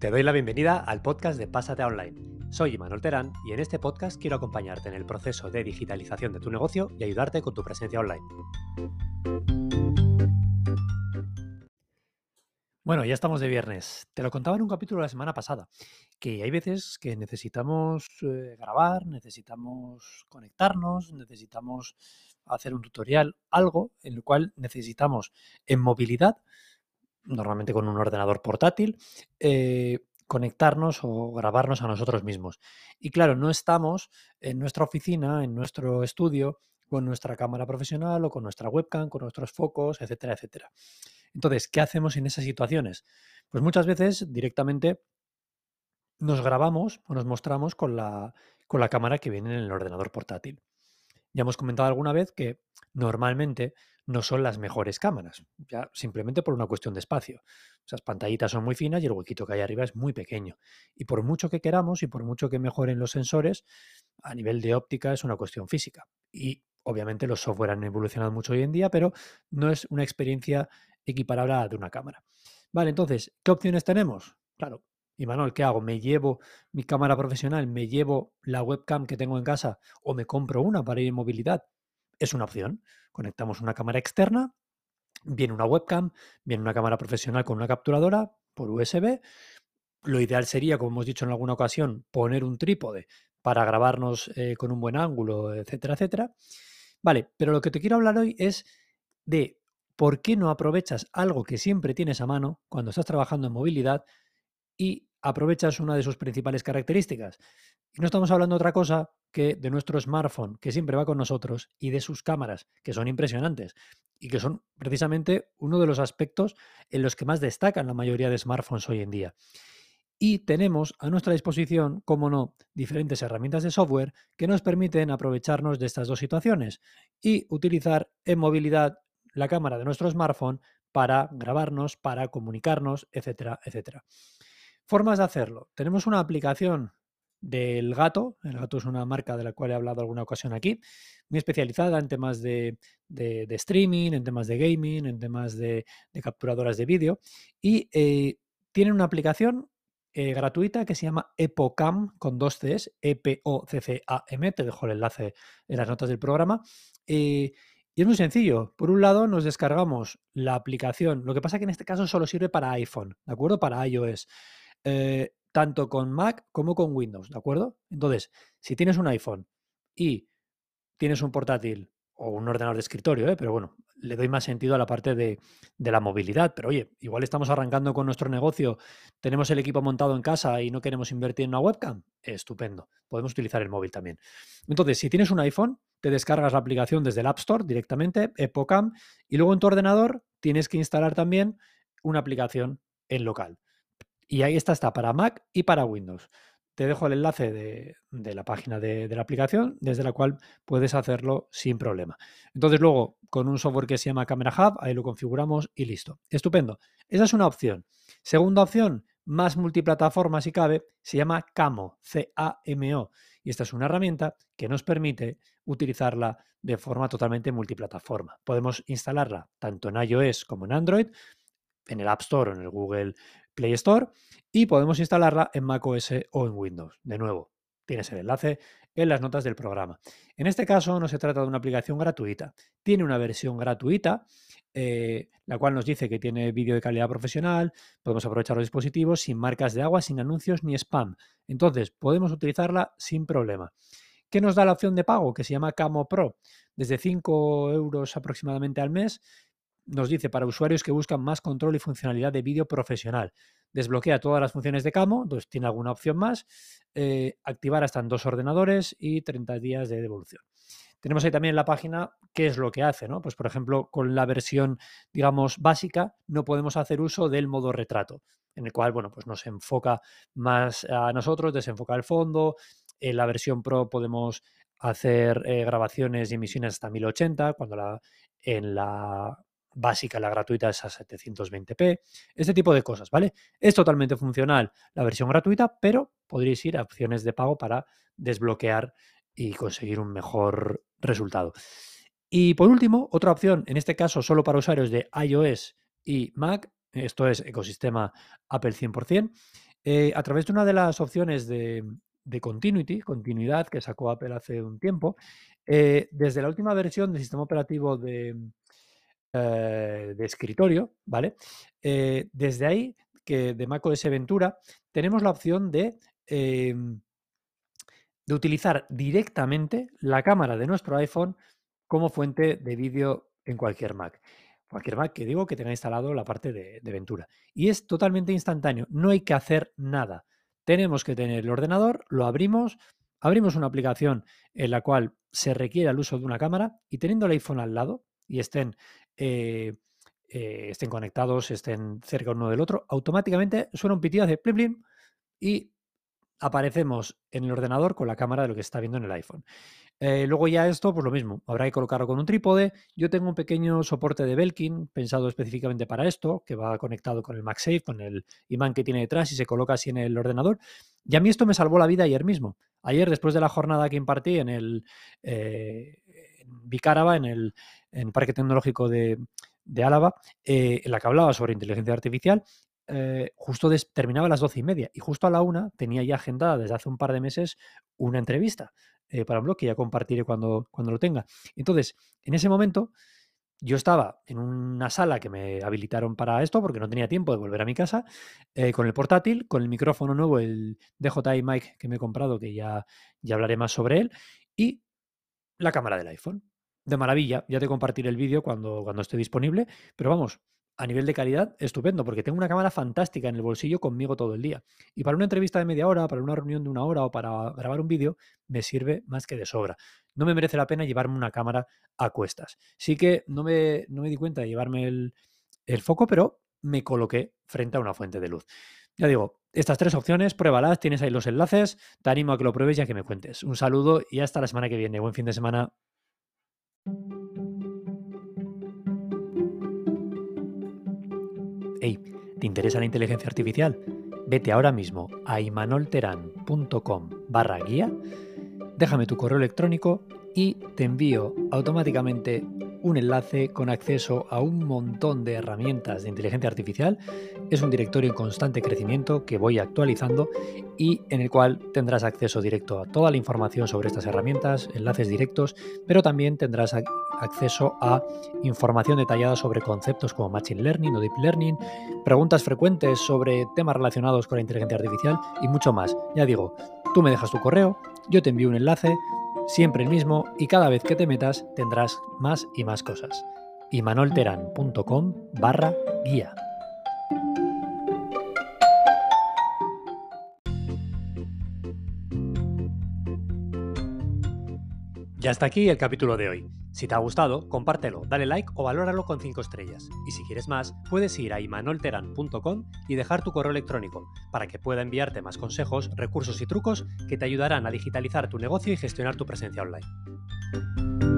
Te doy la bienvenida al podcast de Pásate Online. Soy Imanol Terán y en este podcast quiero acompañarte en el proceso de digitalización de tu negocio y ayudarte con tu presencia online. Bueno, ya estamos de viernes. Te lo contaba en un capítulo la semana pasada, que hay veces que necesitamos eh, grabar, necesitamos conectarnos, necesitamos hacer un tutorial, algo en lo cual necesitamos en movilidad normalmente con un ordenador portátil, eh, conectarnos o grabarnos a nosotros mismos. Y claro, no estamos en nuestra oficina, en nuestro estudio, con nuestra cámara profesional o con nuestra webcam, con nuestros focos, etcétera, etcétera. Entonces, ¿qué hacemos en esas situaciones? Pues muchas veces directamente nos grabamos o nos mostramos con la, con la cámara que viene en el ordenador portátil. Ya hemos comentado alguna vez que normalmente no son las mejores cámaras, ya simplemente por una cuestión de espacio. Esas pantallitas son muy finas y el huequito que hay arriba es muy pequeño. Y por mucho que queramos y por mucho que mejoren los sensores, a nivel de óptica es una cuestión física. Y obviamente los software han evolucionado mucho hoy en día, pero no es una experiencia equiparable a la de una cámara. Vale, entonces, ¿qué opciones tenemos? Claro, y Manuel, ¿qué hago? ¿Me llevo mi cámara profesional? ¿Me llevo la webcam que tengo en casa? ¿O me compro una para ir en movilidad? Es una opción. Conectamos una cámara externa, viene una webcam, viene una cámara profesional con una capturadora por USB. Lo ideal sería, como hemos dicho en alguna ocasión, poner un trípode para grabarnos eh, con un buen ángulo, etcétera, etcétera. Vale, pero lo que te quiero hablar hoy es de por qué no aprovechas algo que siempre tienes a mano cuando estás trabajando en movilidad y aprovechas una de sus principales características. Y no estamos hablando de otra cosa que de nuestro smartphone, que siempre va con nosotros, y de sus cámaras, que son impresionantes y que son precisamente uno de los aspectos en los que más destacan la mayoría de smartphones hoy en día. Y tenemos a nuestra disposición, como no, diferentes herramientas de software que nos permiten aprovecharnos de estas dos situaciones y utilizar en movilidad la cámara de nuestro smartphone para grabarnos, para comunicarnos, etcétera, etcétera. Formas de hacerlo. Tenemos una aplicación del Gato. El Gato es una marca de la cual he hablado alguna ocasión aquí, muy especializada en temas de, streaming, en temas de gaming, en temas de, capturadoras de vídeo. Y eh, tienen una aplicación eh, gratuita que se llama EPOCAM con dos Cs, E-P-O-C-C-A-M. Te dejo el enlace en las notas del programa. Eh, y es muy sencillo. Por un lado, nos descargamos la aplicación. Lo que pasa es que en este caso solo sirve para iPhone, ¿de acuerdo? Para iOS tanto con Mac como con Windows, ¿de acuerdo? Entonces, si tienes un iPhone y tienes un portátil o un ordenador de escritorio, ¿eh? pero bueno, le doy más sentido a la parte de, la movilidad. Pero oye, igual estamos arrancando con nuestro negocio, tenemos el equipo montado en casa y no queremos invertir en una webcam. Estupendo, podemos utilizar el móvil también. Entonces, si tienes un iPhone, te descargas la aplicación desde el App Store directamente, Epocam, y luego en tu ordenador tienes que instalar también una aplicación en local. Y ahí está, está para Mac y para Windows. Te dejo el enlace de, la página de, la aplicación, desde la cual puedes hacerlo sin problema. Entonces, luego, con un software que se llama Camera Hub, ahí lo configuramos y listo. Estupendo. Esa es una opción. Segunda opción, más multiplataforma si cabe, se llama Camo, C-A-M-O. Y esta es una herramienta que nos permite utilizarla de forma totalmente multiplataforma. Podemos instalarla tanto en iOS como en Android, en el App Store o en el Google Play Store y podemos instalarla en macOS o en Windows. De nuevo, tienes el enlace en las notas del programa. En este caso no se trata de una aplicación gratuita. Tiene una versión gratuita, eh, la cual nos dice que tiene vídeo de calidad profesional, podemos aprovechar los dispositivos sin marcas de agua, sin anuncios ni spam. Entonces, podemos utilizarla sin problema. ¿Qué nos da la opción de pago? Que se llama Camo Pro. Desde 5 euros aproximadamente al mes nos dice para usuarios que buscan más control y funcionalidad de vídeo profesional. Desbloquea todas las funciones de Camo, entonces tiene alguna opción más. Eh, activar hasta en dos ordenadores y 30 días de devolución. Tenemos ahí también en la página qué es lo que hace, ¿no? Pues por ejemplo, con la versión, digamos, básica, no podemos hacer uso del modo retrato, en el cual, bueno, pues nos enfoca más a nosotros, desenfoca el fondo. En la versión Pro podemos hacer eh, grabaciones y emisiones hasta 1080, cuando la, en la básica, la gratuita es a 720p, este tipo de cosas, ¿vale? Es totalmente funcional la versión gratuita, pero podréis ir a opciones de pago para desbloquear y conseguir un mejor resultado. Y por último, otra opción, en este caso solo para usuarios de iOS y Mac, esto es ecosistema Apple 100%, Eh, a través de una de las opciones de, de Continuity, continuidad, que sacó Apple hace un tiempo, eh, desde la última versión del sistema operativo de, eh, de escritorio, ¿vale? Eh, desde ahí, que de macOS Ventura, tenemos la opción de, em, de utilizar directamente la cámara de nuestro iPhone como fuente de vídeo en cualquier Mac. Cualquier Mac que digo que tenga instalado la parte de, Ventura. Y es totalmente instantáneo, no hay que hacer nada. Tenemos que tener el ordenador, lo abrimos, abrimos una aplicación en la cual se requiere el uso de una cámara y teniendo el iPhone al lado y estén, eh, eh, estén conectados, estén cerca uno del otro, automáticamente suena un pitido, hace plim plim y aparecemos en el ordenador con la cámara de lo que está viendo en el iPhone. Eh, luego ya esto, pues lo mismo, habrá que colocarlo con un trípode. Yo tengo un pequeño soporte de Belkin pensado específicamente para esto, que va conectado con el MagSafe, con el imán que tiene detrás y se coloca así en el ordenador. Y a mí esto me salvó la vida ayer mismo. Ayer, después de la jornada que impartí en el en Vicáraba, en el, en el Parque Tecnológico de, Álava, eh, en la que hablaba sobre inteligencia artificial, eh, justo terminaba a las doce y media y justo a la una tenía ya agendada desde hace un par de meses una entrevista eh, para un blog que ya compartiré cuando, cuando lo tenga. Entonces, en ese momento, yo estaba en una sala que me habilitaron para esto porque no tenía tiempo de volver a mi casa, con el portátil, con el micrófono nuevo, el DJI Mic que me he comprado, que ya, ya hablaré más sobre él, y la cámara del iPhone. De maravilla, ya te compartiré el vídeo cuando, cuando esté disponible, pero vamos, a nivel de calidad, estupendo, porque tengo una cámara fantástica en el bolsillo conmigo todo el día. Y para una entrevista de media hora, para una reunión de una hora o para grabar un vídeo, me sirve más que de sobra. No me merece la pena llevarme una cámara a cuestas. Sí que no me, no me di cuenta de llevarme el, el foco, pero me coloqué frente a una fuente de luz. Ya digo, estas tres opciones, pruébalas, tienes ahí los enlaces, te animo a que lo pruebes y a que me cuentes. Un saludo y hasta la semana que viene. Buen fin de semana. ¿Te interesa la inteligencia artificial? Vete ahora mismo a imanolteran.com barra guía, déjame tu correo electrónico y te envío automáticamente un enlace con acceso a un montón de herramientas de inteligencia artificial. Es un directorio en constante crecimiento que voy actualizando y en el cual tendrás acceso directo a toda la información sobre estas herramientas, enlaces directos, pero también tendrás ac- acceso a información detallada sobre conceptos como Machine Learning o Deep Learning, preguntas frecuentes sobre temas relacionados con la inteligencia artificial y mucho más. Ya digo, tú me dejas tu correo, yo te envío un enlace, siempre el mismo, y cada vez que te metas tendrás más y más cosas. imanolteran.com barra guía. Ya está aquí el capítulo de hoy. Si te ha gustado, compártelo, dale like o valóralo con 5 estrellas. Y si quieres más, puedes ir a imanolteran.com y dejar tu correo electrónico para que pueda enviarte más consejos, recursos y trucos que te ayudarán a digitalizar tu negocio y gestionar tu presencia online.